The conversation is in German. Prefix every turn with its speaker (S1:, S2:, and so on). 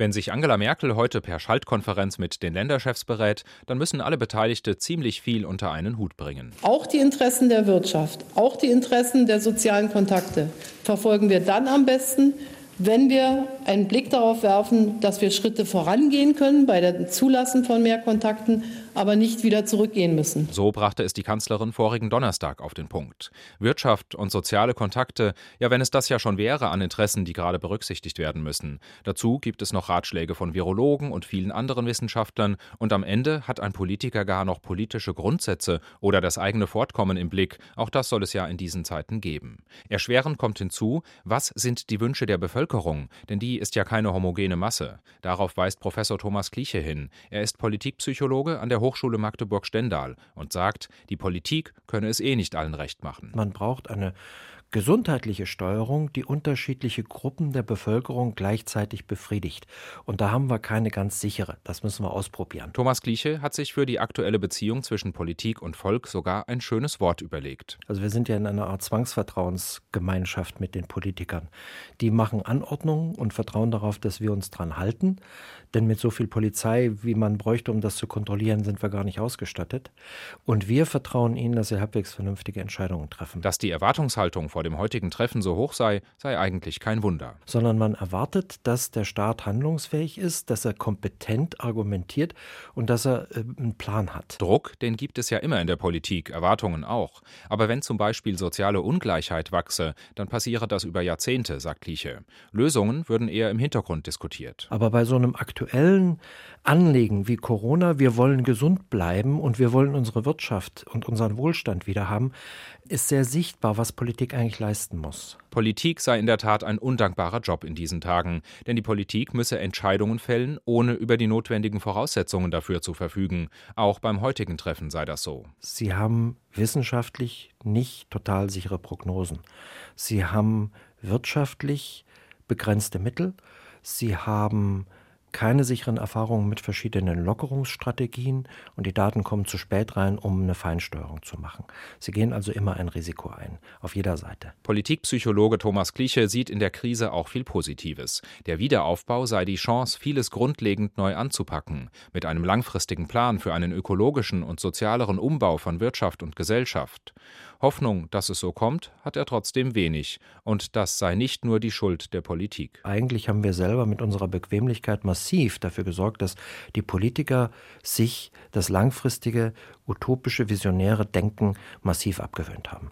S1: Wenn sich Angela Merkel heute per Schaltkonferenz mit den Länderchefs berät, dann müssen alle Beteiligte ziemlich viel unter einen Hut bringen.
S2: Auch die Interessen der Wirtschaft, auch die Interessen der sozialen Kontakte verfolgen wir dann am besten, wenn wir einen Blick darauf werfen, dass wir Schritte vorangehen können bei der Zulassen von mehr Kontakten, aber nicht wieder zurückgehen müssen.
S1: So brachte es die Kanzlerin vorigen Donnerstag auf den Punkt. Wirtschaft und soziale Kontakte, ja, wenn es das ja schon wäre an Interessen, die gerade berücksichtigt werden müssen. Dazu gibt es noch Ratschläge von Virologen und vielen anderen Wissenschaftlern und am Ende hat ein Politiker gar noch politische Grundsätze oder das eigene Fortkommen im Blick. Auch das soll es ja in diesen Zeiten geben. Erschwerend kommt hinzu, was sind die Wünsche der Bevölkerung? Denn die ist ja keine homogene Masse. Darauf weist Professor Thomas Kliche hin. Er ist Politikpsychologe an der Hochschule Magdeburg-Stendal und sagt, die Politik könne es eh nicht allen recht machen.
S3: Man braucht eine gesundheitliche Steuerung, die unterschiedliche Gruppen der Bevölkerung gleichzeitig befriedigt. Und da haben wir keine ganz sichere. Das müssen wir ausprobieren.
S1: Thomas Kliche hat sich für die aktuelle Beziehung zwischen Politik und Volk sogar ein schönes Wort überlegt.
S3: Also wir sind ja in einer Art Zwangsvertrauensgemeinschaft mit den Politikern. Die machen Anordnungen und vertrauen darauf, dass wir uns dran halten. Denn mit so viel Polizei, wie man bräuchte, um das zu kontrollieren, sind wir gar nicht ausgestattet. Und wir vertrauen ihnen, dass sie halbwegs vernünftige Entscheidungen treffen.
S1: Dass die Erwartungshaltung vor dem heutigen Treffen so hoch sei, sei eigentlich kein Wunder.
S3: Sondern man erwartet, dass der Staat handlungsfähig ist, dass er kompetent argumentiert und dass er äh, einen Plan hat.
S1: Druck, den gibt es ja immer in der Politik, Erwartungen auch. Aber wenn zum Beispiel soziale Ungleichheit wachse, dann passiere das über Jahrzehnte, sagt Kliche. Lösungen würden eher im Hintergrund diskutiert.
S3: Aber bei so einem aktuellen aktuellen Anliegen wie Corona, wir wollen gesund bleiben und wir wollen unsere Wirtschaft und unseren Wohlstand wieder haben, ist sehr sichtbar, was Politik eigentlich leisten muss.
S1: Politik sei in der Tat ein undankbarer Job in diesen Tagen, denn die Politik müsse Entscheidungen fällen, ohne über die notwendigen Voraussetzungen dafür zu verfügen. Auch beim heutigen Treffen sei das so.
S3: Sie haben wissenschaftlich nicht total sichere Prognosen. Sie haben wirtschaftlich begrenzte Mittel. Sie haben keine sicheren Erfahrungen mit verschiedenen Lockerungsstrategien und die Daten kommen zu spät rein, um eine Feinsteuerung zu machen. Sie gehen also immer ein Risiko ein, auf jeder Seite.
S1: Politikpsychologe Thomas Kliche sieht in der Krise auch viel Positives. Der Wiederaufbau sei die Chance, vieles grundlegend neu anzupacken, mit einem langfristigen Plan für einen ökologischen und sozialeren Umbau von Wirtschaft und Gesellschaft. Hoffnung, dass es so kommt, hat er trotzdem wenig. Und das sei nicht nur die Schuld der Politik.
S3: Eigentlich haben wir selber mit unserer Bequemlichkeit massiv dafür gesorgt, dass die Politiker sich das langfristige, utopische, visionäre Denken massiv abgewöhnt haben.